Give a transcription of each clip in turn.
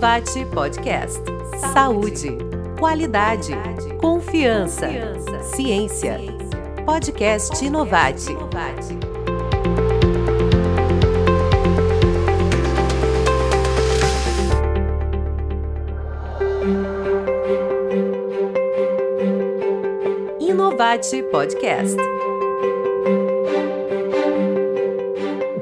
Inovate Podcast. Saúde, qualidade, confiança, ciência. Podcast Inovate. Inovate Podcast.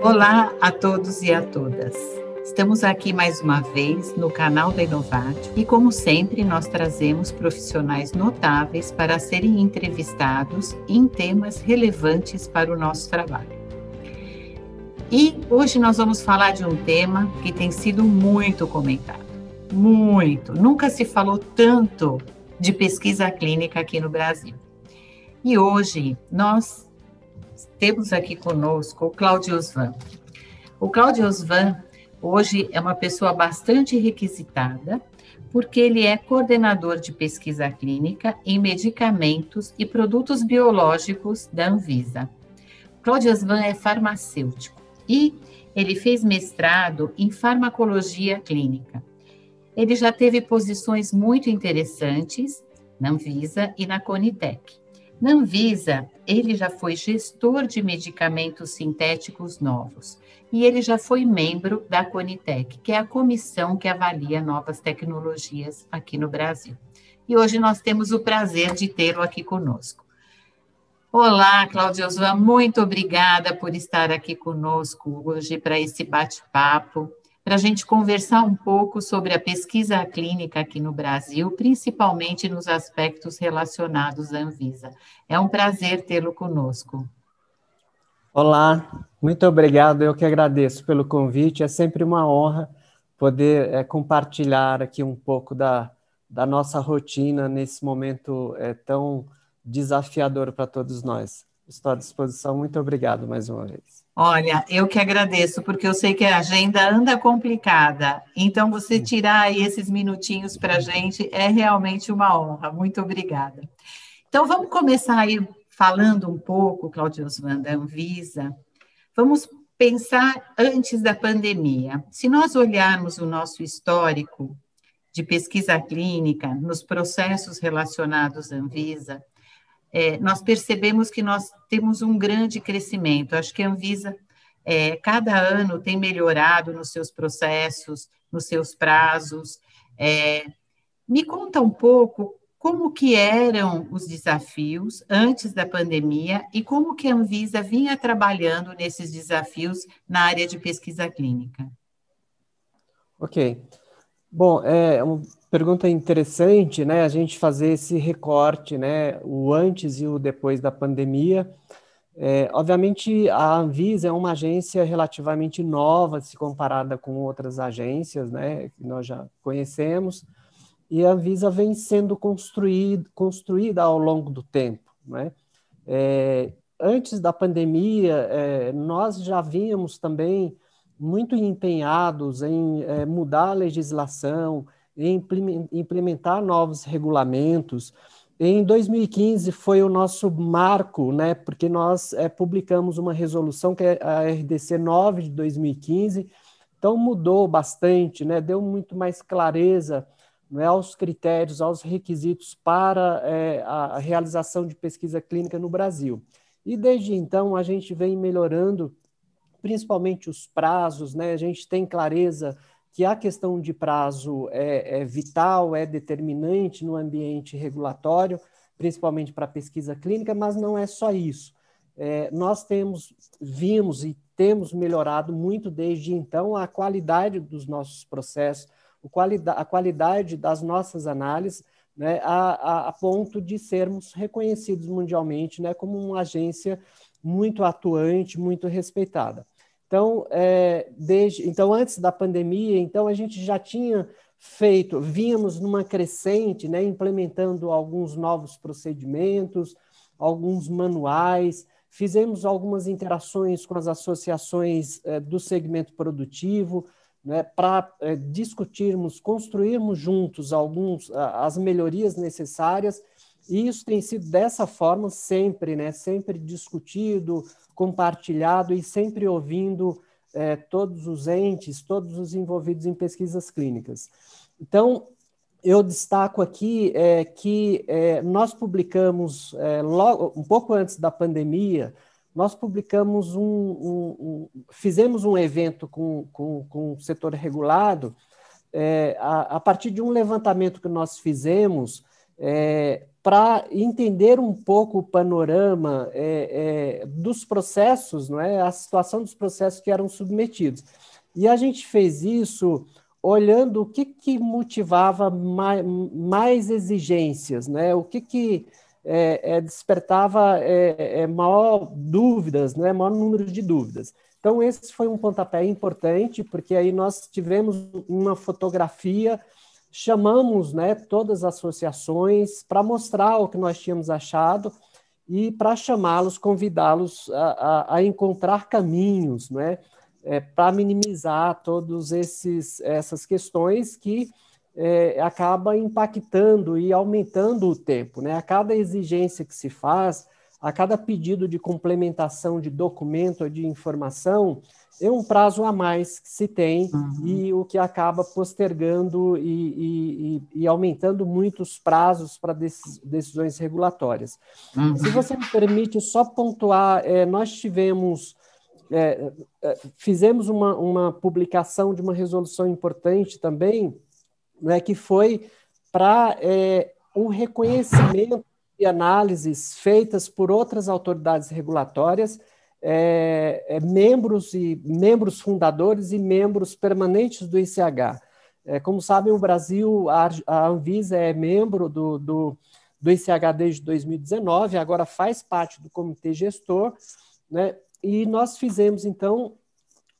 Olá a todos e a todas. Estamos aqui mais uma vez no canal da Inovate e, como sempre, nós trazemos profissionais notáveis para serem entrevistados em temas relevantes para o nosso trabalho. E hoje nós vamos falar de um tema que tem sido muito comentado. Muito! Nunca se falou tanto de pesquisa clínica aqui no Brasil. E hoje nós temos aqui conosco o Claudio Osvan. O Claudio Osvan hoje é uma pessoa bastante requisitada, porque ele é coordenador de pesquisa clínica em medicamentos e produtos biológicos da Anvisa. Claudio Osvan é farmacêutico e ele fez mestrado em farmacologia clínica. Ele já teve posições muito interessantes na Anvisa e na Conitec. Na Anvisa, ele já foi gestor de medicamentos sintéticos novos e ele já foi membro da Conitec, que é a comissão que avalia novas tecnologias aqui no Brasil. E hoje nós temos o prazer de tê-lo aqui conosco. Olá, Cláudia Osvan, muito obrigada por estar aqui conosco hoje para esse bate-papo para a gente conversar um pouco sobre a pesquisa clínica aqui no Brasil, principalmente nos aspectos relacionados à Anvisa. É um prazer tê-lo conosco. Olá, muito obrigado. Eu que agradeço pelo convite. É sempre uma honra poder é, compartilhar aqui um pouco da, da nossa rotina nesse momento é, tão desafiador para todos nós. Estou à disposição. Muito obrigado mais uma vez. Olha, eu que agradeço, porque eu sei que a agenda anda complicada. Então, você tirar aí esses minutinhos para a gente é realmente uma honra. Muito obrigada. Então, vamos começar aí falando um pouco, Claudio Osvan, da Anvisa. Vamos pensar antes da pandemia. Se nós olharmos o nosso histórico de pesquisa clínica nos processos relacionados à Anvisa, é, nós percebemos que nós temos um grande crescimento. Acho que a Anvisa, é, cada ano, tem melhorado nos seus processos, nos seus prazos. É, me conta um pouco como que eram os desafios antes da pandemia e como que a Anvisa vinha trabalhando nesses desafios na área de pesquisa clínica. Ok. Bom, é pergunta interessante, né? A gente fazer esse recorte, né? O antes e o depois da pandemia. É, obviamente, a Anvisa é uma agência relativamente nova se comparada com outras agências, né? Que nós já conhecemos. E a Anvisa vem sendo construída, construída ao longo do tempo, né? É, antes da pandemia, é, nós já vínhamos também muito empenhados em é, mudar a legislação, em implementar novos regulamentos. Em 2015 foi o nosso marco, né, porque nós é, publicamos uma resolução que é a RDC 9 de 2015, então mudou bastante, né, deu muito mais clareza né, aos critérios, aos requisitos para é, a realização de pesquisa clínica no Brasil. E desde então a gente vem melhorando principalmente os prazos, né? A gente tem clareza que a questão de prazo é, é vital, é determinante no ambiente regulatório, principalmente para pesquisa clínica, mas não é só isso. É, nós temos, vimos e temos melhorado muito desde então a qualidade dos nossos processos, a qualidade das nossas análises, né, a, a, a ponto de sermos reconhecidos mundialmente né, como uma agência muito atuante, muito respeitada. Então, é, desde, então, antes da pandemia, então a gente já tinha feito, vínhamos numa crescente, né, implementando alguns novos procedimentos, alguns manuais, fizemos algumas interações com as associações é, do segmento produtivo, né, para é, discutirmos, construirmos juntos alguns as melhorias necessárias e isso tem sido dessa forma sempre, né? Sempre discutido, compartilhado e sempre ouvindo é, todos os entes, todos os envolvidos em pesquisas clínicas. Então, eu destaco aqui é, que é, nós publicamos, logo, um pouco antes da pandemia, nós publicamos um, um, um fizemos um evento com, com, com o setor regulado, a, a, partir de um levantamento que nós fizemos é, para entender um pouco o panorama é, dos processos, não é, a situação dos processos que eram submetidos. E a gente fez isso olhando o que, que motivava mais, mais exigências, né? o que, que é, é, despertava é, é, maior dúvidas, né? maior número de dúvidas. Então, esse foi um pontapé importante, porque aí nós tivemos uma fotografia, chamamos né, todas as associações para mostrar o que nós tínhamos achado e para chamá-los, convidá-los a, a, a encontrar caminhos, né? é, para minimizar todas essas questões que é, acaba impactando e aumentando o tempo. Né? A cada exigência que se faz, a cada pedido de complementação de documento ou de informação, é um prazo a mais que se tem uhum. e o que acaba postergando e, e, e aumentando muito os prazos para decisões regulatórias. Uhum. Se você me permite só pontuar, é, nós tivemos é, é, fizemos uma, uma publicação de uma resolução importante também, né, que foi para é, um reconhecimento de análises feitas por outras autoridades regulatórias, é, é, membros e membros fundadores e membros permanentes do ICH. É, como sabem, o Brasil, a, a Anvisa é membro do, do, do ICH desde 2019, agora faz parte do comitê gestor, né? E nós fizemos, então,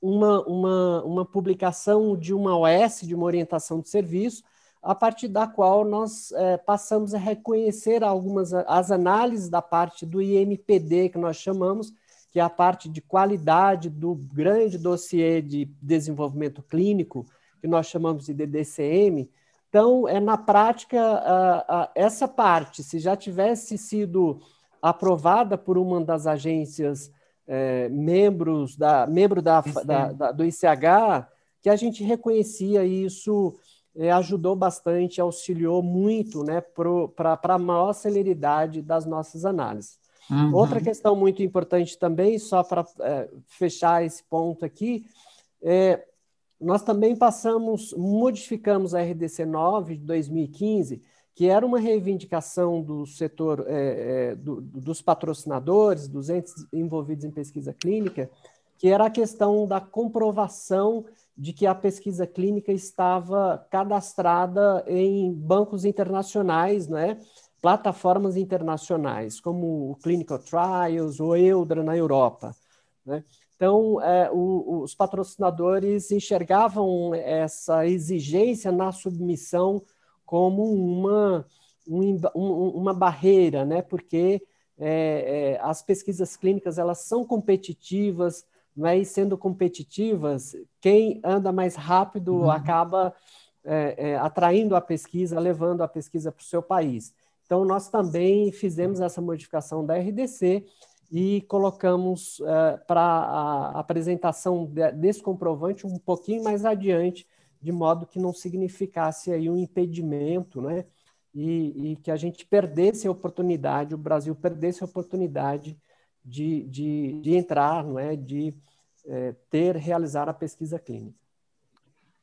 uma, uma, uma publicação de uma OS, de uma orientação de serviço, a partir da qual nós é, passamos a reconhecer algumas as análises da parte do IMPD, que nós chamamos, que é a parte de qualidade do grande dossiê de desenvolvimento clínico, que nós chamamos de DDCM. Então, é na prática, a, a, essa parte, se já tivesse sido aprovada por uma das agências é, membros da membro da, da, da, do ICH que a gente reconhecia isso é, ajudou bastante, auxiliou muito né, para a maior celeridade das nossas análises. Uhum. Outra questão muito importante também, só para é, fechar esse ponto aqui, é, nós também passamos, modificamos a RDC 9 de 2015, que era uma reivindicação do setor é, é, do, dos patrocinadores, dos entes envolvidos em pesquisa clínica, que era a questão da comprovação de que a pesquisa clínica estava cadastrada em bancos internacionais, né? plataformas internacionais, como o Clinical Trials ou EUDRA na Europa. Né? Então, é, o, os patrocinadores enxergavam essa exigência na submissão como uma, um, uma barreira, né? porque é, é, as pesquisas clínicas elas são competitivas, e sendo competitivas, quem anda mais rápido uhum. acaba é, é atraindo a pesquisa, levando a pesquisa para o seu país. Então, nós também fizemos essa modificação da RDC e colocamos é, para a apresentação de, desse comprovante um pouquinho mais adiante, de modo que não significasse aí um impedimento, né? E, e, que a gente perdesse a oportunidade, o Brasil perdesse a oportunidade de, de, de entrar, não é? de é, ter, realizar a pesquisa clínica.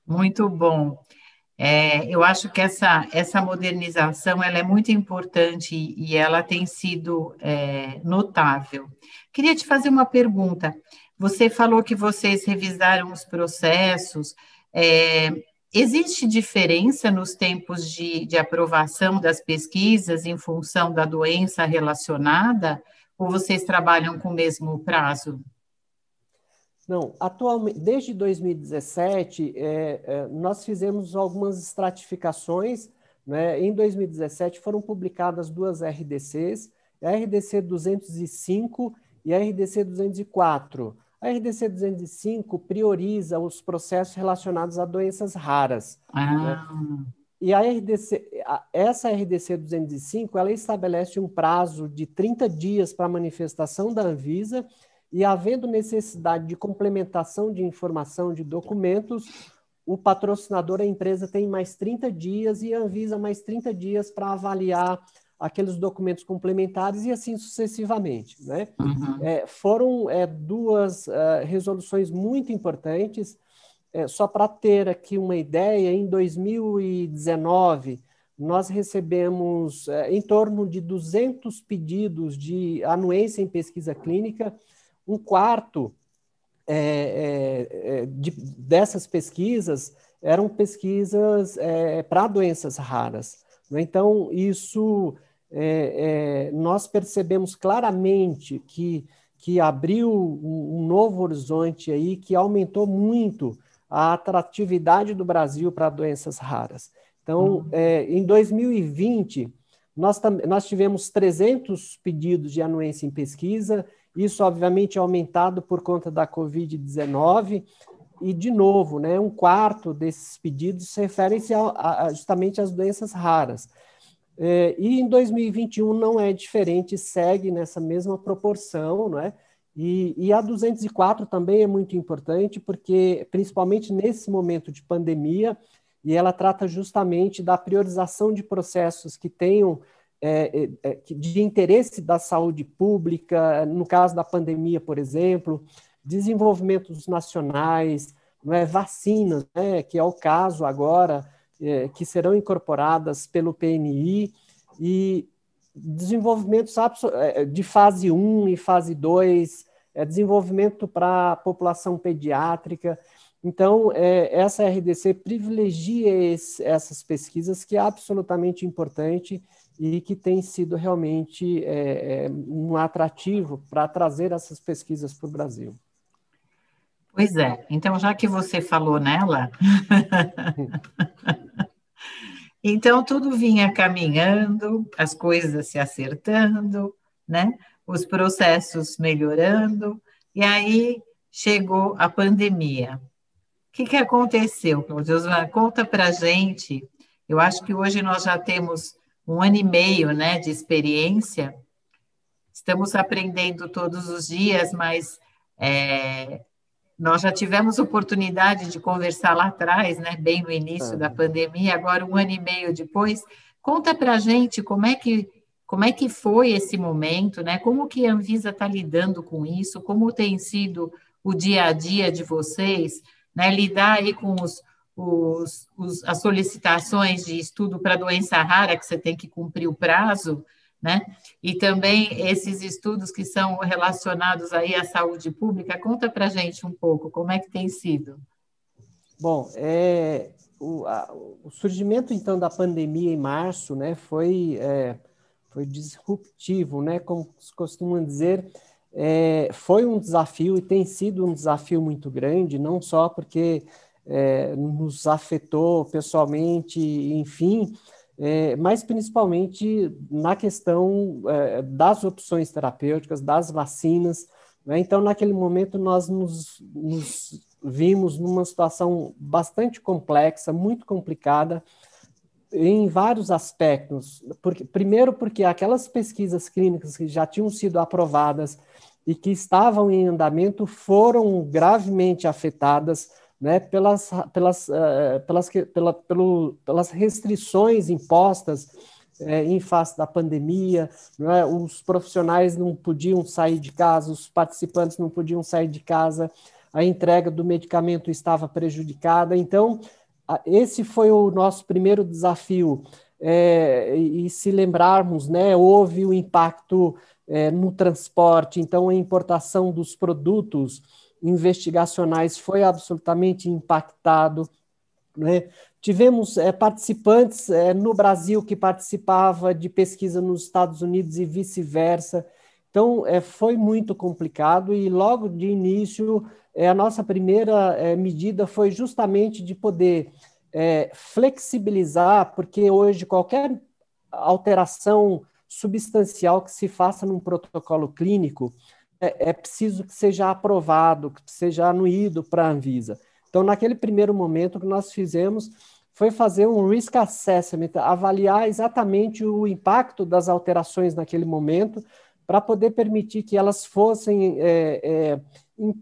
Muito bom. É, eu acho que essa, essa modernização ela é muito importante e ela tem sido é, notável. Queria te fazer uma pergunta. Você falou que vocês revisaram os processos, é, existe diferença nos tempos de, de aprovação das pesquisas em função da doença relacionada? Ou vocês trabalham com o mesmo prazo? Não, atualmente, desde 2017, é, é, nós fizemos algumas estratificações. Né? Em 2017 foram publicadas duas RDCs, a RDC 205 e a RDC 204. A RDC 205 prioriza os processos relacionados a doenças raras. Ah. Né? E a RDC, essa RDC 205, ela estabelece um prazo de 30 dias para a manifestação da Anvisa e havendo necessidade de complementação de informação de documentos, o patrocinador, a empresa, tem mais 30 dias e a Anvisa mais 30 dias para avaliar aqueles documentos complementares e assim sucessivamente. Né? Uhum. É, foram é, duas uh, resoluções muito importantes. É, só para ter aqui uma ideia, em 2019, nós recebemos é, em torno de 200 pedidos de anuência em pesquisa clínica, um quarto é, é, é de, dessas pesquisas eram pesquisas é, para doenças raras. Né? Então, isso nós percebemos claramente que, que abriu um, um novo horizonte aí, que aumentou muito a atratividade do Brasil para doenças raras. Então, uhum. é, em 2020, nós, nós tivemos 300 pedidos de anuência em pesquisa, isso obviamente aumentado por conta da Covid-19, e, de novo, né, um quarto desses pedidos se referem-se justamente às doenças raras. É, e em 2021 não é diferente, segue nessa mesma proporção, não é? E, e, a 204 também é muito importante, porque, principalmente nesse momento de pandemia, e ela trata justamente da priorização de processos que tenham é, é, é, de interesse da saúde pública, no caso da pandemia, por exemplo, desenvolvimentos nacionais, é, vacinas, né, que é o caso agora, é, que serão incorporadas pelo PNI, e desenvolvimentos é, de fase 1 e fase 2, é, desenvolvimento para a população pediátrica. Então, é, essa RDC privilegia esse, essas pesquisas, que é absolutamente importante e que tem sido realmente é, é um atrativo para trazer essas pesquisas para o Brasil. Pois é, então já que você falou nela, então tudo vinha caminhando, as coisas se acertando, né? Os processos melhorando, e aí chegou a pandemia que, que aconteceu, Claudio? Conta para gente. Eu acho que hoje nós já temos um ano e meio né, de experiência. Estamos aprendendo todos os dias, mas é, nós já tivemos oportunidade de conversar lá atrás, né, bem no início é. da pandemia, agora um ano e meio depois. Conta para a gente como é que como é que foi esse momento, né? Como que a Anvisa está lidando com isso? Como tem sido o dia a dia de vocês? né, lidar aí com os, os, os, as solicitações de estudo para doença rara, que você tem que cumprir o prazo, né? E também esses estudos que são relacionados aí à saúde pública. Conta para gente um pouco como é que tem sido. Bom, é, o, a, o surgimento então da pandemia em março, né, foi é, foi disruptivo, né, como costuma dizer, é, foi um desafio e tem sido um desafio muito grande, não só porque é, nos afetou pessoalmente, enfim, é, mas principalmente na questão é, das opções terapêuticas, das vacinas. Né? Então, naquele momento, nós nos, nos vimos numa situação bastante complexa, muito complicada, em vários aspectos. Porque, primeiro, porque aquelas pesquisas clínicas que já tinham sido aprovadas e que estavam em andamento foram gravemente afetadas né, pelas, pelas, uh, pelas, pela, pelo, pelas restrições impostas uh, em face da pandemia, né, os profissionais não podiam sair de casa, os participantes não podiam sair de casa, a entrega do medicamento estava prejudicada. Então, esse foi o nosso primeiro desafio. É, e se lembrarmos, né, houve o impacto é, no transporte, então a importação dos produtos investigacionais foi absolutamente impactado. Né? Tivemos é, participantes é, no Brasil que participava de pesquisa nos Estados Unidos e vice-versa. Então, é, foi muito complicado e logo de início, a nossa primeira medida foi justamente de poder flexibilizar, porque hoje qualquer alteração substancial que se faça num protocolo clínico, é, é preciso que seja aprovado, que seja anuído para a Anvisa. Então, naquele primeiro momento, o que nós fizemos foi fazer um risk assessment, avaliar exatamente o impacto das alterações naquele momento, para poder permitir que elas fossem é, é, in,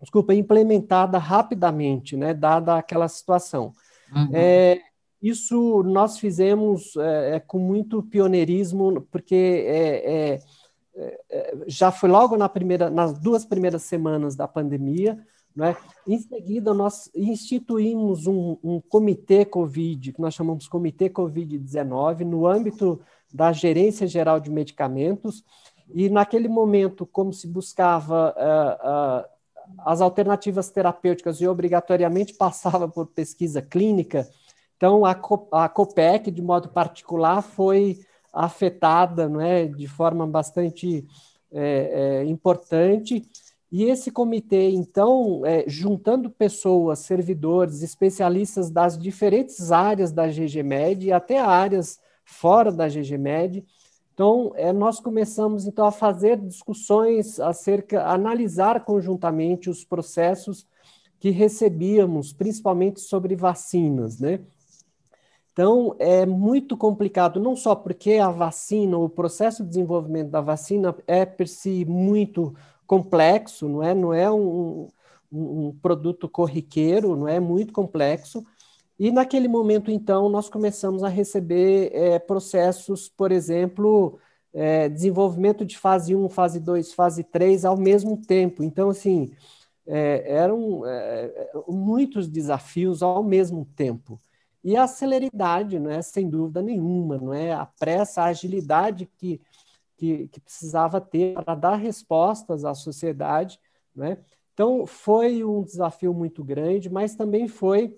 desculpa, implementadas rapidamente, né, dada aquela situação. Uhum. É, isso nós fizemos é, é, com muito pioneirismo, porque é, já foi logo na primeira, nas duas primeiras semanas da pandemia, né? Em seguida, nós instituímos um, um comitê Covid, que nós chamamos Comitê Covid-19, no âmbito da Gerência Geral de Medicamentos, e naquele momento, como se buscava uh, uh, as alternativas terapêuticas e obrigatoriamente passava por pesquisa clínica, então a, a COPEC, de modo particular, foi afetada não é, de forma bastante é, é, importante, e esse comitê, então, é, juntando pessoas, servidores, especialistas das diferentes áreas da GGMed e até áreas fora da GGMed, então, é, nós começamos então a fazer discussões acerca, analisar conjuntamente os processos que recebíamos, principalmente sobre vacinas, né? Então, é muito complicado, não só porque a vacina, o processo de desenvolvimento da vacina é per si muito complexo, não é? Não é um, um, produto corriqueiro, não é muito complexo. E naquele momento, então, nós começamos a receber é, processos, por exemplo, é, desenvolvimento de fase 1, fase 2, fase 3 ao mesmo tempo. Então, assim, é, eram é, muitos desafios ao mesmo tempo. E a celeridade, não é, sem dúvida nenhuma, não é a pressa, a agilidade que que, que precisava ter para dar respostas à sociedade. Né? Então, foi um desafio muito grande, mas também foi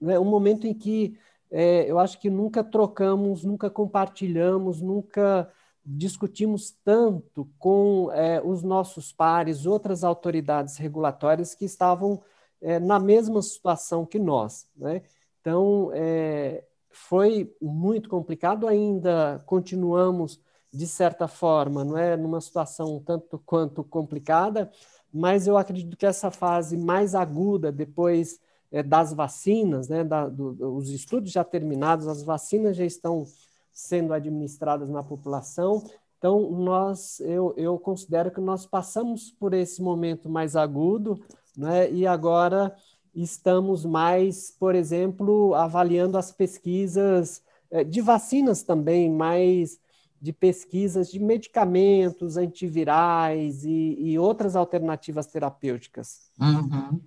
né, um momento em que é, eu acho que nunca trocamos, nunca compartilhamos, nunca discutimos tanto com é, os nossos pares, outras autoridades regulatórias que estavam é, na mesma situação que nós. Né? Então, é, foi muito complicado, ainda continuamos de certa forma, não é numa situação tanto quanto complicada, mas eu acredito que essa fase mais aguda depois é, das vacinas, né, da, do, os estudos já terminados, as vacinas já estão sendo administradas na população. Então, nós, eu, eu considero que nós passamos por esse momento mais agudo, né, e agora estamos mais, por exemplo, avaliando as pesquisas é, de vacinas também, mais de pesquisas de medicamentos antivirais e, e outras alternativas terapêuticas. Uhum.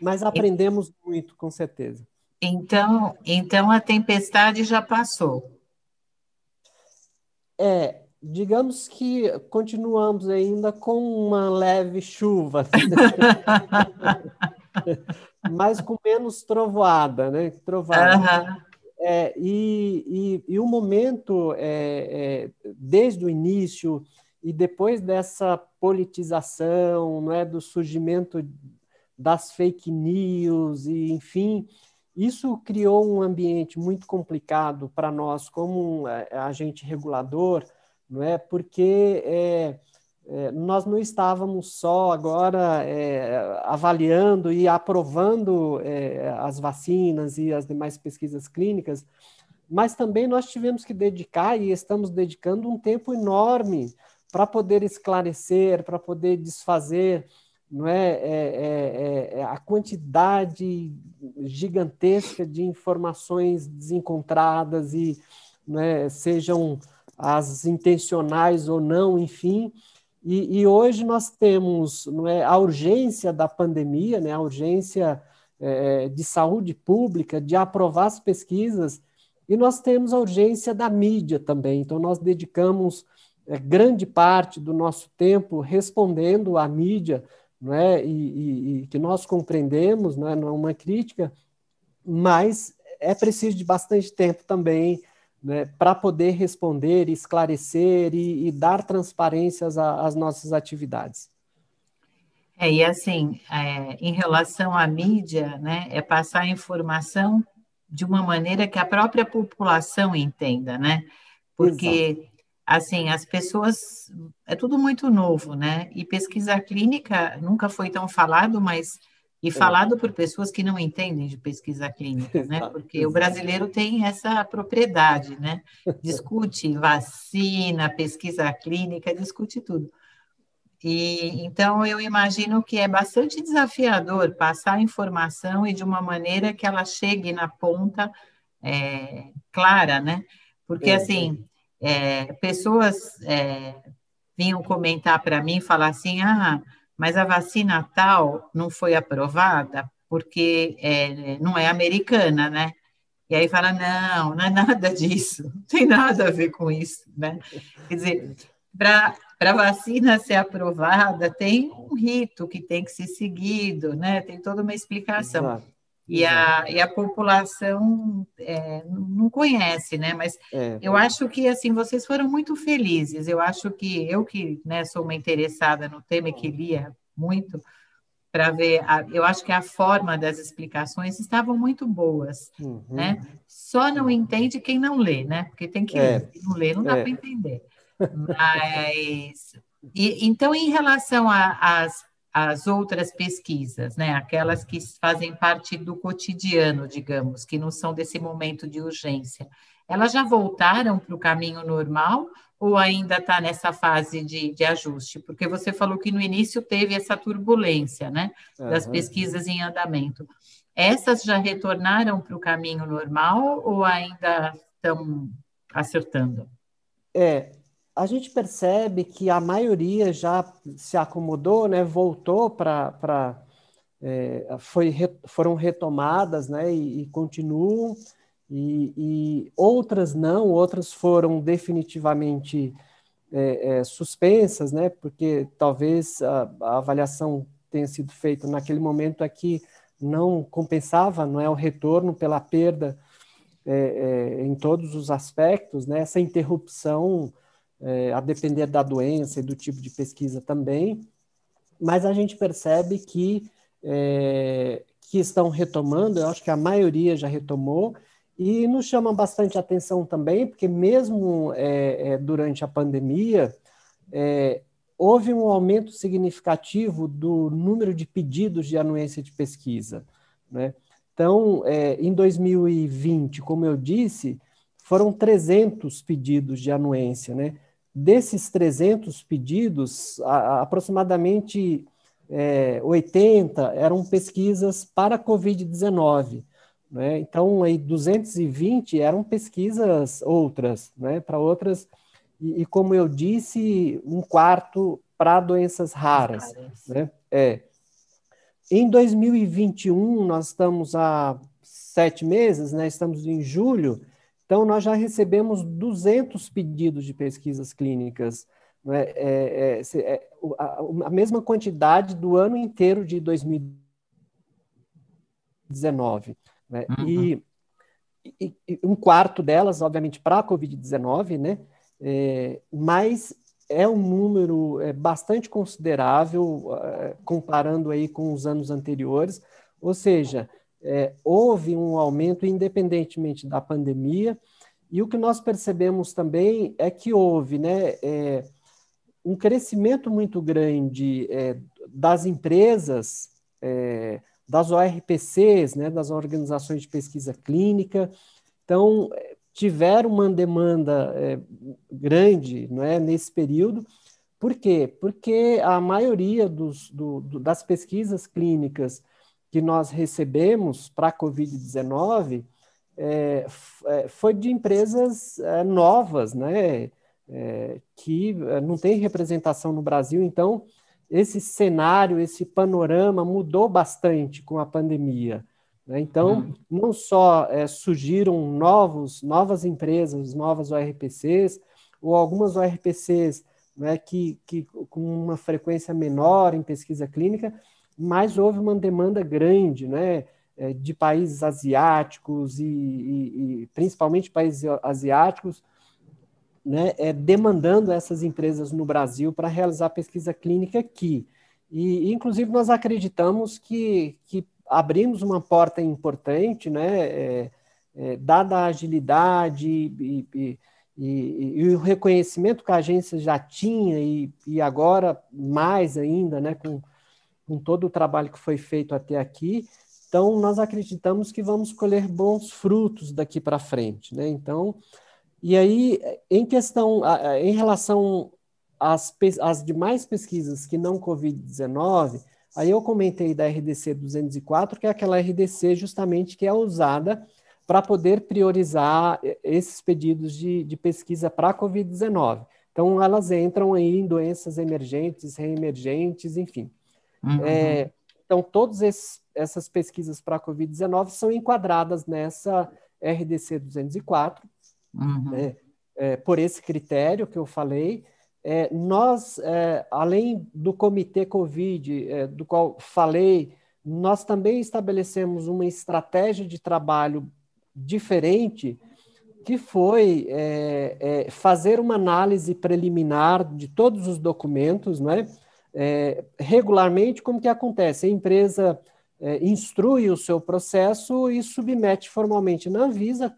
Mas aprendemos muito, com certeza. Então, então a tempestade já passou. É, digamos que continuamos ainda com uma leve chuva, mas com menos trovoada, né? Trovoada. Uhum. É, e, e, e, o momento, é, é, desde o início e depois dessa politização, não é, do surgimento das fake news e, enfim, isso criou um ambiente muito complicado para nós como um é, agente regulador, não é? Porque é, é, nós não estávamos só agora é, avaliando e aprovando é, as vacinas e as demais pesquisas clínicas, mas também nós tivemos que dedicar e estamos dedicando um tempo enorme para poder esclarecer, para poder desfazer não é, é, é, é, a quantidade gigantesca de informações desencontradas e não sejam as intencionais ou não, enfim, e, e, hoje nós temos não é, a urgência da pandemia, né, a urgência é, de saúde pública, de aprovar as pesquisas, e nós temos a urgência da mídia também. Então, nós dedicamos é, grande parte do nosso tempo respondendo à mídia, não é, e, e, e que nós compreendemos, não é, não é uma crítica, mas é preciso de bastante tempo também né, para poder responder, esclarecer e, e dar transparência às nossas atividades. É, e assim, é, em relação à mídia, né, é passar a informação de uma maneira que a própria população entenda, né? Porque, Exato. assim, as pessoas. É tudo muito novo, né? E pesquisa clínica nunca foi tão falado, mas e é. falado por pessoas que não entendem de pesquisa clínica, né? Porque o brasileiro tem essa propriedade, né? Discute vacina, pesquisa clínica, discute tudo. E então eu imagino que é bastante desafiador passar a informação e de uma maneira que ela chegue na ponta é, clara, né? Porque é. assim é, pessoas é, vinham comentar para mim, falar assim, ah, mas a vacina tal não foi aprovada porque é, não é americana, né? E aí fala, não, não é nada disso, não tem nada a ver com isso, né? Quer dizer, para a vacina ser aprovada, tem um rito que tem que ser seguido, né? Tem toda uma explicação. Exato. E a, e a população é, não conhece, né? Mas é. eu acho que assim vocês foram muito felizes. Eu acho que eu que né, sou uma interessada no tema e que lia muito para ver, a, eu acho que a forma das explicações estavam muito boas, uhum. né? Só não entende quem não lê, né? Porque tem que é. ler, não lê, não dá é. para entender. Mas e, então, em relação às as outras pesquisas, né? Aquelas que fazem parte do cotidiano, digamos, que não são desse momento de urgência. Elas já voltaram para o caminho normal ou ainda está nessa fase de, de, ajuste? Porque você falou que no início teve essa turbulência, né? Das uhum. pesquisas em andamento. Essas já retornaram para o caminho normal ou ainda estão acertando? É, a gente percebe que a maioria já se acomodou, né, voltou para. É, foi, foram retomadas né, e, e continuam, e, e, outras não, outras foram definitivamente é, é, suspensas, né, porque talvez a, a, avaliação tenha sido feita naquele momento aqui não compensava não é, o retorno pela perda é, é, em todos os aspectos, né, essa interrupção é, a depender da doença e do tipo de pesquisa também, mas a gente percebe que, é, que estão retomando, eu acho que a maioria já retomou, e nos chama bastante atenção também, porque mesmo é, é durante a pandemia, é, houve um aumento significativo do número de pedidos de anuência de pesquisa. Né? Então, é, em 2020, como eu disse, foram 300 pedidos de anuência, né? Desses 300 pedidos, a, a, aproximadamente é, 80 eram pesquisas para Covid-19. Né? Então, aí 220 eram pesquisas outras, né? para outras, e, e, como eu disse, um quarto para doenças raras. Né? É. Em 2021, nós estamos há sete meses, né? estamos em julho, então, nós já recebemos 200 pedidos de pesquisas clínicas, né? é, é, é, a, a, mesma quantidade do ano inteiro de 2019. Né? Uhum. E, e, e, um quarto delas, obviamente, para a Covid-19, né? É, mas é um número é, bastante considerável comparando aí com os anos anteriores, ou seja, é, houve um aumento independentemente da pandemia, e o que nós percebemos também é que houve né, é, um crescimento muito grande é, das empresas, é, das ORPCs, né, das organizações de pesquisa clínica, então tiveram uma demanda é, grande não é, nesse período, por quê? Porque a maioria dos, do, do, das pesquisas clínicas que nós recebemos para a Covid-19 é, é, foi de empresas é, novas, né, é, que é, não tem representação no Brasil. Então, esse cenário, esse panorama mudou bastante com a pandemia. Né? Então, uhum. não só é, surgiram novos, novas empresas, novas ORPCs, ou algumas ORPCs né, que, que com uma frequência menor em pesquisa clínica, mas houve uma demanda grande, né, é, de países asiáticos e, e, e principalmente países asiáticos, né, é, demandando essas empresas no Brasil para realizar pesquisa clínica aqui. E, inclusive, nós acreditamos que, que abrimos uma porta importante, né, é, é, dada a agilidade e, e, o reconhecimento que a agência já tinha, e, agora mais ainda, né, com, com todo o trabalho que foi feito até aqui. Então, nós acreditamos que vamos colher bons frutos daqui para frente. Né? Então, e aí, em questão, em relação às, às demais pesquisas que não Covid-19, aí eu comentei da RDC 204, que é aquela RDC justamente que é usada para poder priorizar esses pedidos de, de pesquisa para Covid-19. Então, elas entram aí em doenças emergentes, reemergentes, enfim. Uhum. É, então, todas essas pesquisas para Covid-19 são enquadradas nessa RDC 204, uhum. né, é, por esse critério que eu falei. É, nós, é, além do comitê Covid, é, do qual falei, nós também estabelecemos uma estratégia de trabalho diferente que foi é, é, fazer uma análise preliminar de todos os documentos, não é? É regularmente, como que acontece? A empresa é, instrui o seu processo e submete formalmente na Anvisa,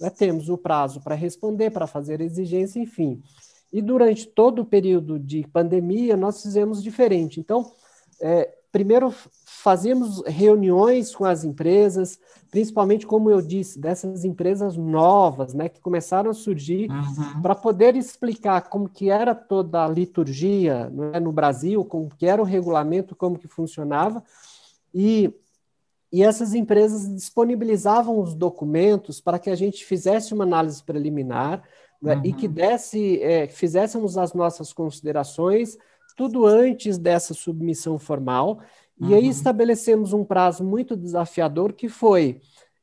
né? temos o prazo para responder, para fazer exigência, enfim. E durante todo o período de pandemia, nós fizemos diferente. Então, é, primeiro fazíamos reuniões com as empresas, principalmente, como eu disse, dessas empresas novas, né, que começaram a surgir, uhum. para poder explicar como que era toda a liturgia né, no Brasil, como que era o regulamento, como que funcionava, e, e essas empresas disponibilizavam os documentos para que a gente fizesse uma análise preliminar né, uhum. e que desse, é, fizéssemos as nossas considerações, tudo antes dessa submissão formal, e aí uhum. estabelecemos um prazo muito desafiador, que foi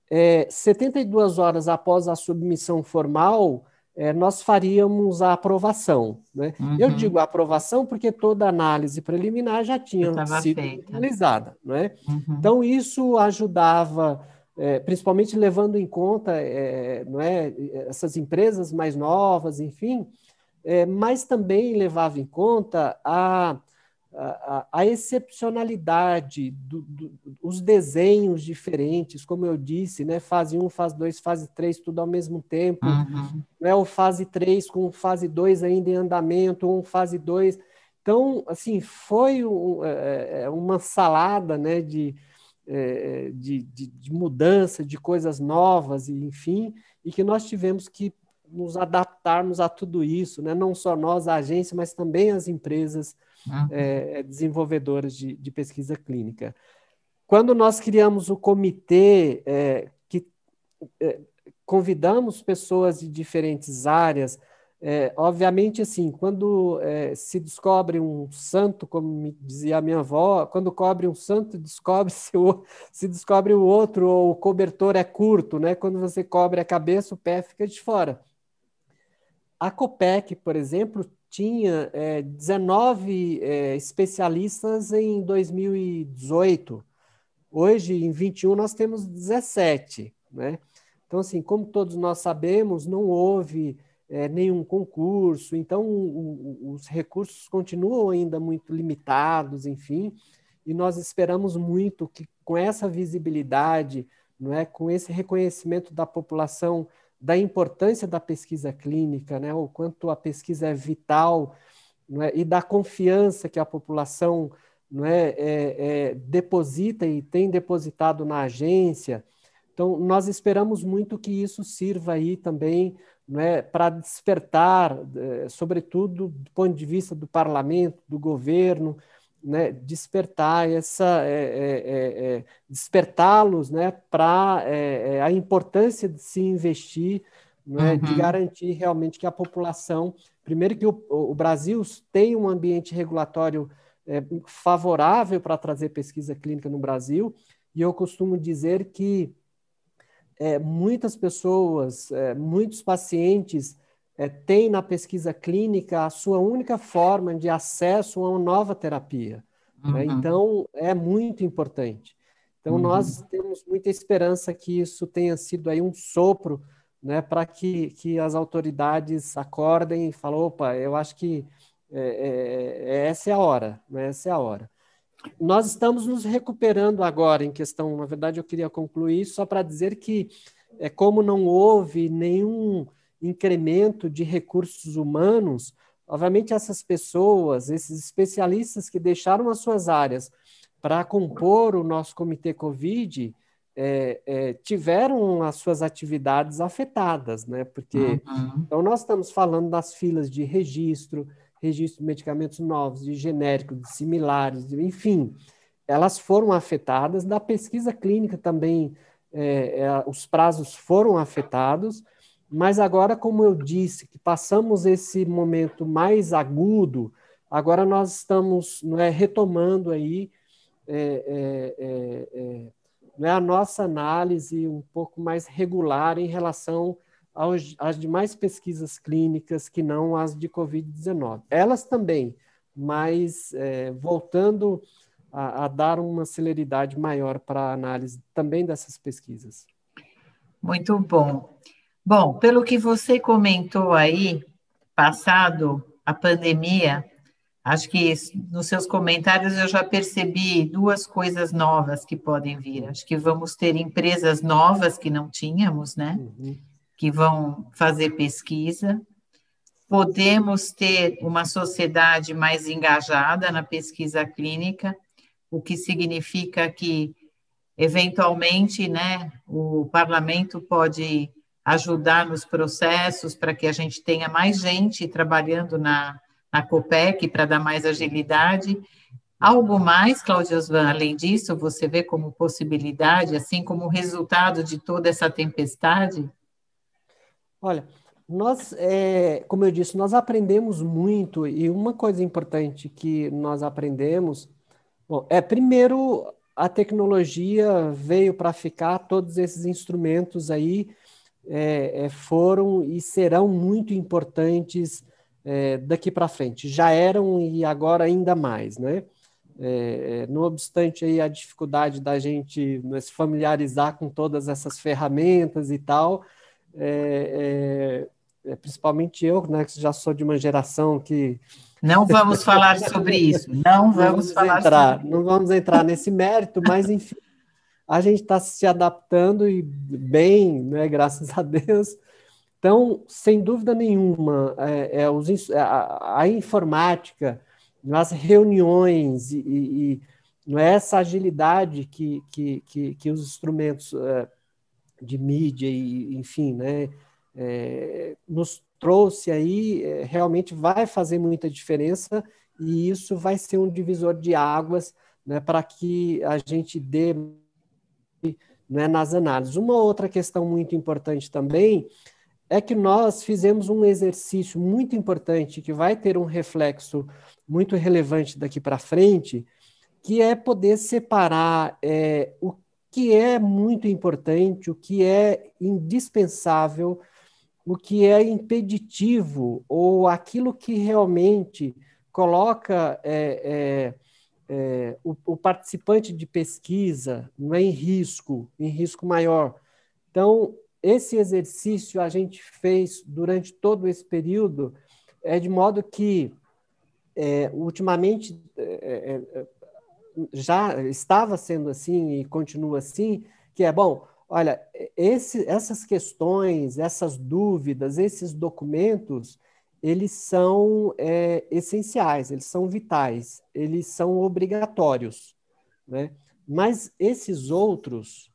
é, 72 horas após a submissão formal, é, nós faríamos a aprovação. Né? Uhum. Eu digo aprovação porque toda análise preliminar já tinha sido feita. realizada. Né? Uhum. Então, isso ajudava, é, principalmente levando em conta é, não é, essas empresas mais novas, enfim, é, mas também levava em conta a a, a excepcionalidade, do, do, os desenhos diferentes, como eu disse, né? fase 1, fase 2, fase 3, tudo ao mesmo tempo, uhum. né? o fase 3 com fase 2 ainda em andamento, um fase 2. Então, assim, foi um, é, é, uma salada né, de, é, de, de, de mudança, de coisas novas, enfim, e que nós tivemos que nos adaptarmos a tudo isso, né? não só nós, a agência, mas também as empresas uhum. é, desenvolvedoras de, de, pesquisa clínica. Quando nós criamos o comitê, é, que é, convidamos pessoas de diferentes áreas, é, obviamente, assim, quando é, se descobre um santo, como me dizia a minha avó, quando cobre um santo, descobre-se o, se descobre o outro, ou o cobertor é curto, né? Quando você cobre a cabeça, o pé fica de fora. A COPEC, por exemplo, tinha é, 19 é, especialistas em 2018. Hoje, em 21, nós temos 17. Né? Então, assim, como todos nós sabemos, não houve é, nenhum concurso, então o, o, os recursos continuam ainda muito limitados, enfim, e nós esperamos muito que com essa visibilidade, não é, com esse reconhecimento da população da importância da pesquisa clínica, né, o quanto a pesquisa é vital, é, e da confiança que a população não é, é, é, deposita e tem depositado na agência. Então, nós esperamos muito que isso sirva aí também não é, para despertar, é, sobretudo do ponto de vista do parlamento, do governo, né, despertar essa é, é, é, é despertá-los né, para é, é, a importância de se investir né, uhum. de garantir realmente que a população primeiro que o, o Brasil tem um ambiente regulatório favorável para trazer pesquisa clínica no Brasil e eu costumo dizer que muitas pessoas muitos pacientes é, tem na pesquisa clínica a sua única forma de acesso a uma nova terapia. Né? Uhum. Né? Então, é muito importante. Então, uhum. nós temos muita esperança que isso tenha sido aí um sopro né, para que, que as autoridades acordem e falem, opa, eu acho que é, é, é, essa é a hora, né, essa é a hora. Nós estamos nos recuperando agora em questão, na verdade eu queria concluir só para dizer que é como não houve nenhum incremento de recursos humanos, obviamente essas pessoas, esses especialistas que deixaram as suas áreas para compor o nosso comitê Covid, é, é, tiveram as suas atividades afetadas, né? Porque uhum. então nós estamos falando das filas de registro, registro de medicamentos novos, de genéricos, de similares, de, enfim, elas foram afetadas. Da pesquisa clínica também, é, é, os prazos foram afetados, mas agora, como eu disse, que passamos esse momento mais agudo, agora nós estamos é, retomando aí é, é, é né, a nossa análise um pouco mais regular em relação aos, às demais pesquisas clínicas que não as de Covid-19. Elas também, mas é, voltando a, a, dar uma celeridade maior para a análise também dessas pesquisas. Muito bom. Bom, pelo que você comentou aí, passado a pandemia, Acho que nos seus comentários eu já percebi duas coisas novas que podem vir. Acho que vamos ter empresas novas que não tínhamos, né? Uhum. Que vão fazer pesquisa. Podemos ter uma sociedade mais engajada na pesquisa clínica, o que significa que, eventualmente, né, o parlamento pode ajudar nos processos para que a gente tenha mais gente trabalhando na na COPEC para dar mais agilidade. Algo mais, Cláudia Osvan, além disso, você vê como possibilidade, assim como resultado de toda essa tempestade? Olha, nós, é, como eu disse, nós aprendemos muito e uma coisa importante que nós aprendemos, bom, é primeiro a tecnologia veio para ficar, todos esses instrumentos aí é, é, foram e serão muito importantes é, daqui para frente. Já eram e agora ainda mais, né? É, é, não obstante aí a dificuldade da gente né, se familiarizar com todas essas ferramentas e tal, é, é, principalmente eu, né, que já sou de uma geração que não vamos falar sobre isso, não vamos, vamos falar entrar, sobre... não vamos entrar nesse mérito, mas enfim, a gente está se adaptando e bem, né, graças a Deus, então, sem dúvida nenhuma, é, é os, a, a, informática, as reuniões e, e, e é essa agilidade que, que, que, que os instrumentos é, de mídia e, enfim, né, é, nos trouxe aí, realmente vai fazer muita diferença e isso vai ser um divisor de águas né, para que a gente dê né, nas análises. Uma outra questão muito importante também é que nós fizemos um exercício muito importante que vai ter um reflexo muito relevante daqui para frente, que é poder separar é, o que é muito importante, o que é indispensável, o que é impeditivo, ou aquilo que realmente coloca é, é, é o, o, participante de pesquisa não é em risco, em risco maior. Então, esse exercício a gente fez durante todo esse período, é de modo que, é, ultimamente, é, é, é, já estava sendo assim e continua assim, que é bom, olha, esse, essas questões, essas dúvidas, esses documentos, eles são é, essenciais, eles são vitais, eles são obrigatórios, né? Mas esses outros,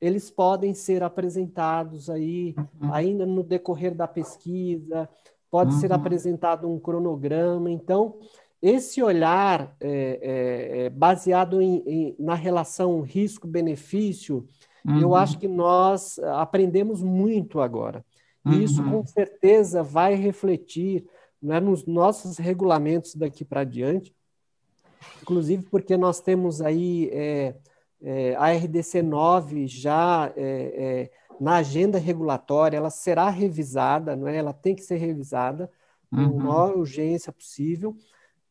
eles podem ser apresentados aí uhum. ainda no decorrer da pesquisa, pode uhum. ser apresentado um cronograma. Então, esse olhar é, é, é, baseado em, em, na relação risco-benefício, uhum. eu acho que nós aprendemos muito agora. E isso, com certeza, vai refletir né, nos nossos regulamentos daqui para diante, inclusive porque nós temos aí é, é, a RDC 9 já é, é, na agenda regulatória, ela será revisada, não é? ela tem que ser revisada com uhum. a maior urgência possível.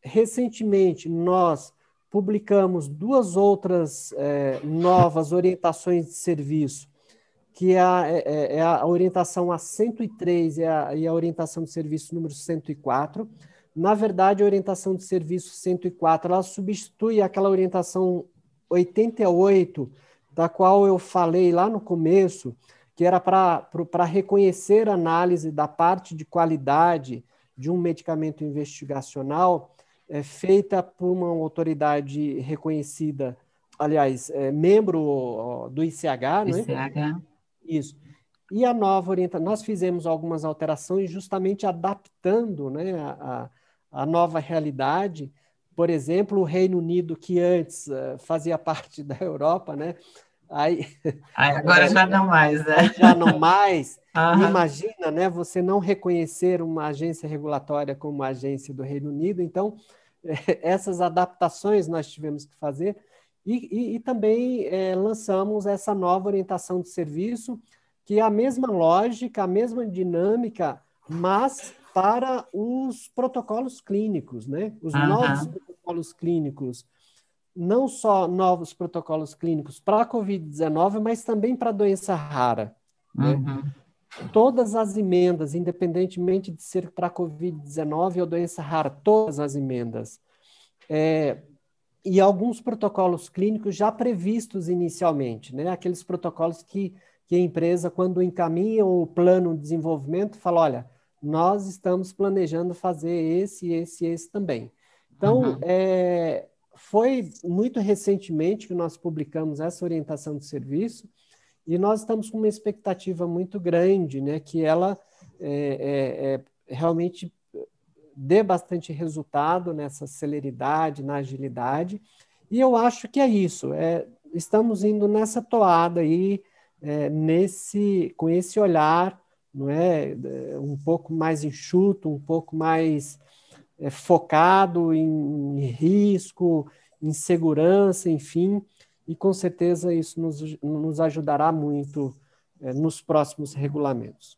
Recentemente, nós publicamos duas outras é, novas orientações de serviço, que é a, é, é, é a orientação a 103 e a, e a orientação de serviço número 104. Na verdade, a orientação de serviço 104, ela substitui aquela orientação 88, da qual eu falei lá no começo, que era para reconhecer a análise da parte de qualidade de um medicamento investigacional, é, feita por uma autoridade reconhecida, aliás, é, membro do ICH, né? Isso. E a nova orientação, nós fizemos algumas alterações justamente adaptando né, a, a nova realidade. Por exemplo, o Reino Unido, que antes uh, fazia parte da Europa, né? Aí, agora já não mais, né? Já não mais. Uhum. Imagina, né? Você não reconhecer uma agência regulatória como uma agência do Reino Unido. Então, essas adaptações nós tivemos que fazer. E, e, e também é, lançamos essa nova orientação de serviço, que é a mesma lógica, a mesma dinâmica, mas para os protocolos clínicos, né? Os uhum. novos protocolos clínicos não só novos protocolos clínicos para a Covid-19, mas também para a doença rara. Né? Uhum. Todas as emendas, independentemente de ser para a Covid-19 ou doença rara, todas as emendas. É, e alguns protocolos clínicos já previstos inicialmente, né? aqueles protocolos que, que a empresa, quando encaminha o plano de desenvolvimento, fala: olha, nós estamos planejando fazer esse, esse, esse também. Então, uhum. é, foi muito recentemente que nós publicamos essa orientação de serviço e nós estamos com uma expectativa muito grande, né, que ela é, é, é, realmente dê bastante resultado nessa celeridade, na agilidade. E eu acho que é isso. É, estamos indo nessa toada aí, é, nesse, com esse olhar, não é, um pouco mais enxuto, um pouco mais é, focado em, em risco, em segurança, enfim, e com certeza isso nos, nos ajudará muito é, nos próximos regulamentos.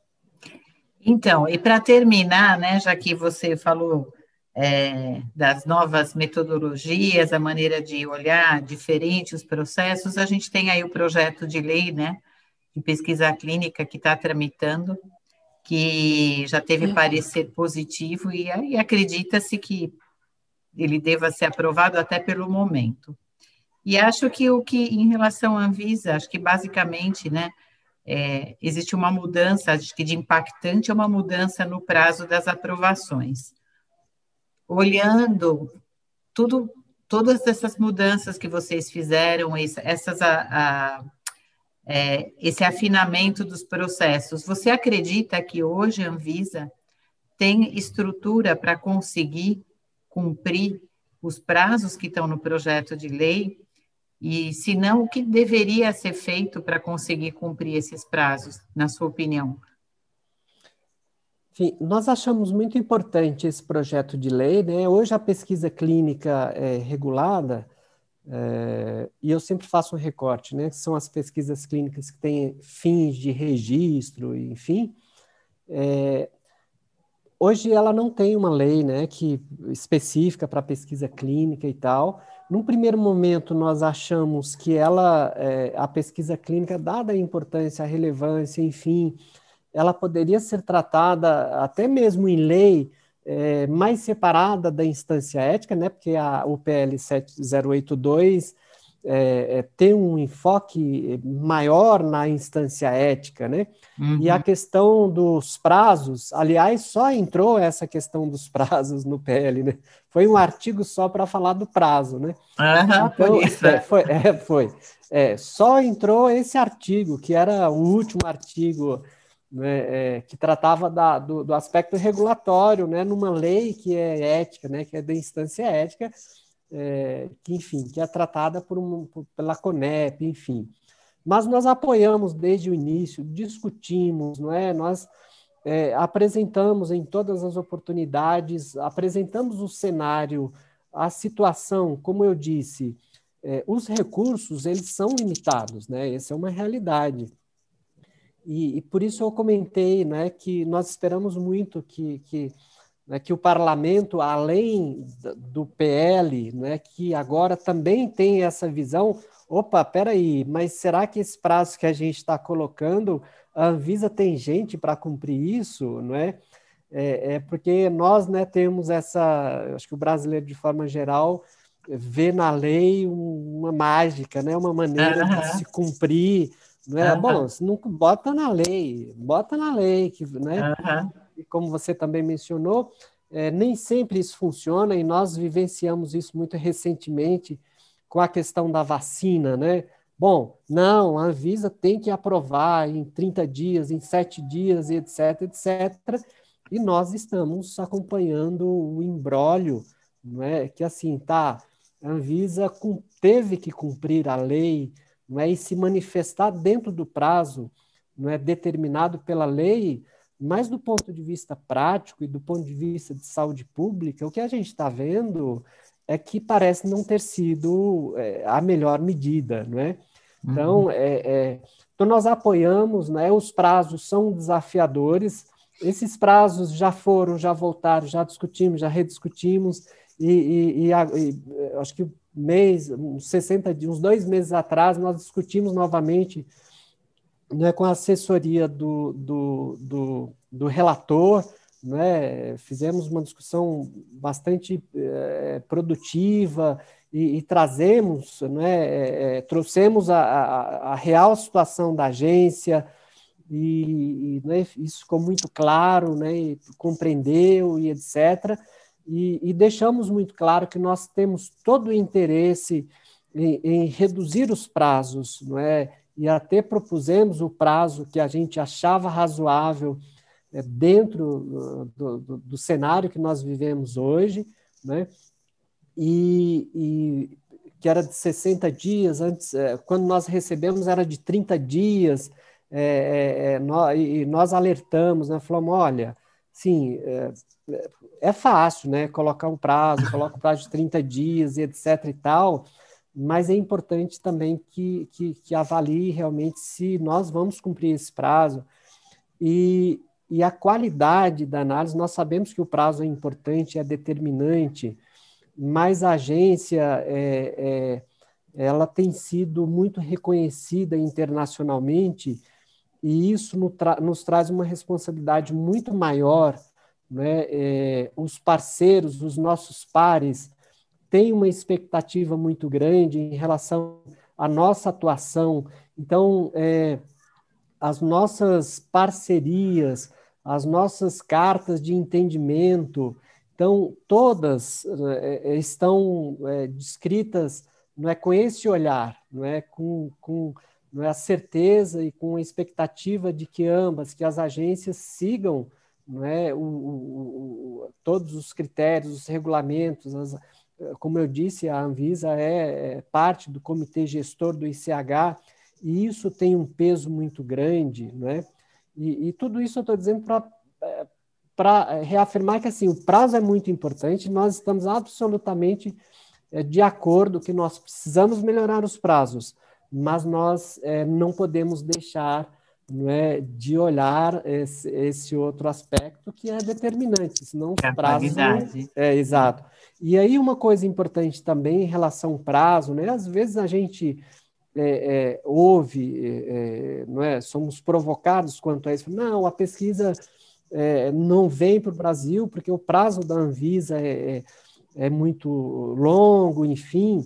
Então, e para terminar, né, já que você falou é, das novas metodologias, a maneira de olhar diferente os processos, a gente tem aí o projeto de lei, né, de pesquisa clínica que está tramitando, que já teve uhum. parecer positivo e, e acredita-se que ele deva ser aprovado até pelo momento. E acho que o que, em relação à Anvisa, acho que basicamente, né, é, existe uma mudança, acho que de impactante, é uma mudança no prazo das aprovações. Olhando tudo, todas essas mudanças que vocês fizeram, essas a, a é, esse afinamento dos processos. Você acredita que hoje a Anvisa tem estrutura para conseguir cumprir os prazos que estão no projeto de lei? E, se não, o que deveria ser feito para conseguir cumprir esses prazos, na sua opinião? Sim, nós achamos muito importante esse projeto de lei. Né? Hoje, a pesquisa clínica é regulada é, e eu sempre faço um recorte, né? São as pesquisas clínicas que têm fins de registro, enfim. É, hoje ela não tem uma lei, né, que específica para pesquisa clínica e tal. Num primeiro momento, nós achamos que ela, é, a pesquisa clínica, dada a importância, a relevância, enfim, ela poderia ser tratada até mesmo em lei é, mais separada da instância ética, né? Porque a UPL 7082 é, é, tem um enfoque maior na instância ética, né? Uhum. E a uhum. questão dos prazos, aliás, só entrou essa questão dos prazos no PL, né? Foi um artigo só para falar do prazo, né? Uhum, então, isso, é, foi, é, foi. É, só entrou esse artigo, que era o último artigo né, é, que tratava da, do, do, aspecto regulatório, né, numa lei que é ética, né, que é da instância ética, é, que, enfim, que é tratada por, um, por, pela CONEP, enfim. Mas nós apoiamos desde o início, discutimos, não é? Nós é, apresentamos em todas as oportunidades, apresentamos o cenário, a situação, como eu disse, é, os recursos eles são limitados, né? Essa é uma realidade. E, e, por isso eu comentei né, que nós esperamos muito que, que, né, que o parlamento, além do PL, né, que agora também tem essa visão, opa, peraí, mas será que esse prazo que a gente está colocando, a Anvisa tem gente para cumprir isso, não é? é? É, porque nós né, temos essa, acho que o brasileiro de forma geral vê na lei uma mágica, né, uma maneira uhum. de se cumprir, não é? Uhum. Bom, não bota na lei, bota na lei, que, né? Uhum. E como você também mencionou, é, nem sempre isso funciona e nós vivenciamos isso muito recentemente com a questão da vacina, né? Bom, não, a Anvisa tem que aprovar em 30 dias, em 7 dias, etc, etc. E nós estamos acompanhando o embrólio, não é? que assim, tá, a Anvisa teve que cumprir a lei não é? e se manifestar dentro do prazo não é determinado pela lei, mas do ponto de vista prático e do ponto de vista de saúde pública, o que a gente está vendo é que parece não ter sido é, a melhor medida, não é? Então, uhum. é, é, então nós apoiamos, né? Os prazos são desafiadores. Esses prazos já foram, já voltaram, já discutimos, já rediscutimos e, e, e, e acho que mês, uns 60 dias, uns dois meses atrás, nós discutimos novamente né, com a assessoria do, do, do, do relator, né, fizemos uma discussão bastante é, produtiva e, e, trazemos, né, é, trouxemos a, a, a, real situação da agência e, e né, isso ficou muito claro, né, compreendeu e etc. E, e, deixamos muito claro que nós temos todo o interesse em, em reduzir os prazos, não é? E até propusemos o prazo que a gente achava razoável é, dentro do, do, do, cenário que nós vivemos hoje, né? E, e, que era de 60 dias, antes, é, quando nós recebemos era de 30 dias, é, é nós, e nós alertamos, né? falamos, olha, sim, é, é, fácil, né? Colocar um prazo, coloca um prazo de 30 dias e etc e tal, mas é importante também que, que, que, avalie realmente se nós vamos cumprir esse prazo. E, e a qualidade da análise, nós sabemos que o prazo é importante, é determinante, mas a agência é, é, ela tem sido muito reconhecida internacionalmente e isso nos, tra nos traz uma responsabilidade muito maior. Né? É, os parceiros, os nossos pares, tem uma expectativa muito grande em relação à nossa atuação. Então, é, as nossas parcerias, as nossas cartas de entendimento, então, todas é, é estão é, descritas não é, com esse olhar, não é, com, com não é, a certeza e com a expectativa de que ambas, que as agências sigam não é, o, o, o todos os critérios, os regulamentos, as, como eu disse, a Anvisa é, é parte do comitê gestor do ICH e isso tem um peso muito grande, né? E, e tudo isso eu estou dizendo para reafirmar que assim o prazo é muito importante. Nós estamos absolutamente é, de acordo que nós precisamos melhorar os prazos, mas nós é, não podemos deixar não é, de olhar esse, esse outro aspecto que é determinante, senão os é prazos. É, exato. E aí, uma coisa importante também em relação ao prazo, né? Às vezes a gente é, é, ouve, é, é não é? Somos provocados quanto a isso. Não, a pesquisa é, não vem para o Brasil porque o prazo da Anvisa é muito longo, enfim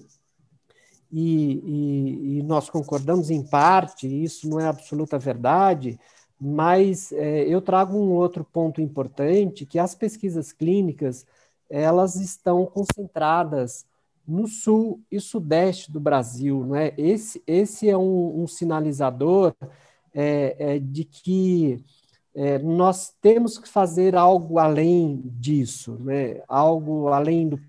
e, e, e, nós concordamos em parte, isso não é absoluta verdade, mas é, eu trago um outro ponto importante, que as pesquisas clínicas, elas estão concentradas no sul e sudeste do Brasil, não é? Esse, esse é um, um sinalizador é, é, de que é, nós temos que fazer algo além disso, né? Algo além do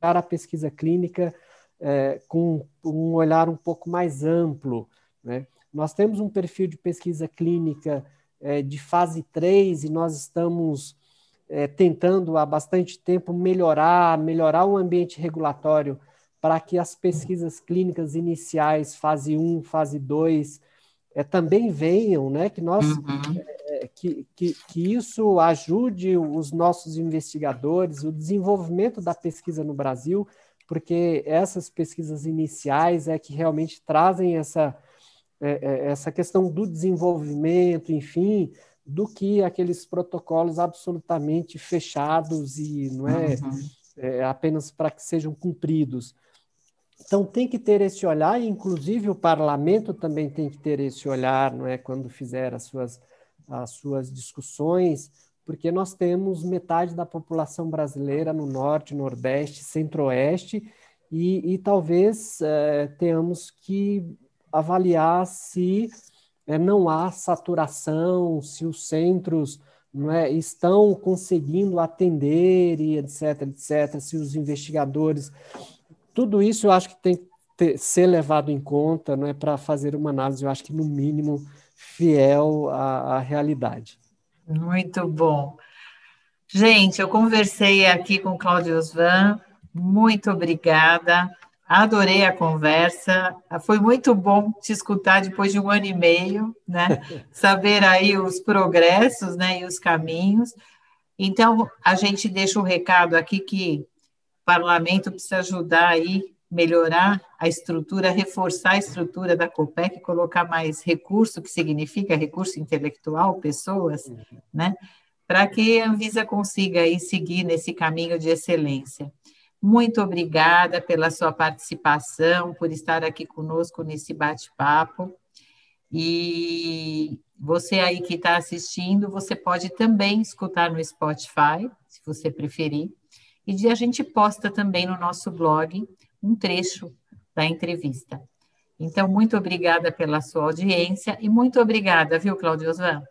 para a pesquisa clínica é, com um olhar um pouco mais amplo. Né? Nós temos um perfil de pesquisa clínica é, de fase 3 e nós estamos é, tentando há bastante tempo melhorar, melhorar o ambiente regulatório para que as pesquisas clínicas iniciais, fase 1, fase 2, é, também venham, né? que, nós, uhum. é, que, que, que isso ajude os nossos investigadores, o desenvolvimento da pesquisa no Brasil, porque essas pesquisas iniciais é que realmente trazem essa, é, é, essa questão do desenvolvimento, enfim, do que aqueles protocolos absolutamente fechados e não é, uhum. é apenas para que sejam cumpridos. Então tem que ter esse olhar, e inclusive o parlamento também tem que ter esse olhar, não é, quando fizer as suas, as suas discussões, porque nós temos metade da população brasileira no norte, nordeste, centro-oeste, e, e, talvez é, tenhamos que avaliar se é, não há saturação, se os centros é, estão conseguindo atender e etc, etc, se os investigadores. Tudo isso eu acho que tem que ter, ser levado em conta não é, para fazer uma análise, eu acho que no mínimo fiel à, à realidade. Muito bom. Gente, eu conversei aqui com Cláudio Osvan, muito obrigada. Adorei a conversa. Foi muito bom te escutar depois de um ano e meio, né? Saber aí os progressos, né, e os caminhos. Então, a gente deixa um recado aqui que o parlamento precisa ajudar aí melhorar a estrutura, reforçar a estrutura da COPEC, colocar mais recurso, que significa recurso intelectual, pessoas, né? Para que a Anvisa consiga aí seguir nesse caminho de excelência. Muito obrigada pela sua participação, por estar aqui conosco nesse bate-papo. E você aí que está assistindo, você pode também escutar no Spotify, se você preferir. E a gente posta também no nosso blog um trecho da entrevista. Então, muito obrigada pela sua audiência e muito obrigada, viu, Claudio Osvan?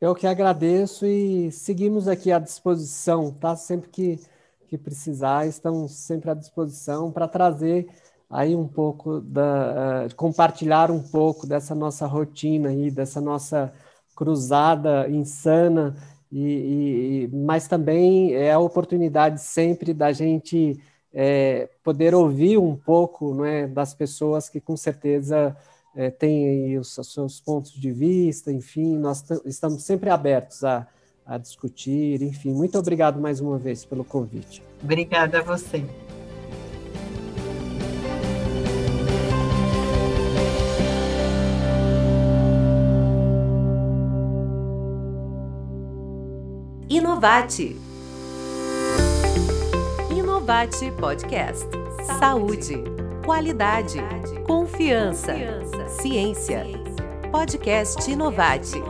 Eu que agradeço e seguimos aqui à disposição, tá? Sempre que, que precisar, estamos sempre à disposição para trazer aí um pouco da uh, compartilhar um pouco dessa nossa rotina aí, dessa nossa cruzada insana e, e mas também é a oportunidade sempre da gente é, poder ouvir um pouco não é, das pessoas que com certeza é, têm os, os, seus pontos de vista, enfim, nós estamos sempre abertos a, a discutir, enfim. Muito obrigado mais uma vez pelo convite. Obrigada a você. Inovate Inovate Podcast. Saúde, qualidade, confiança, ciência. Podcast Inovate.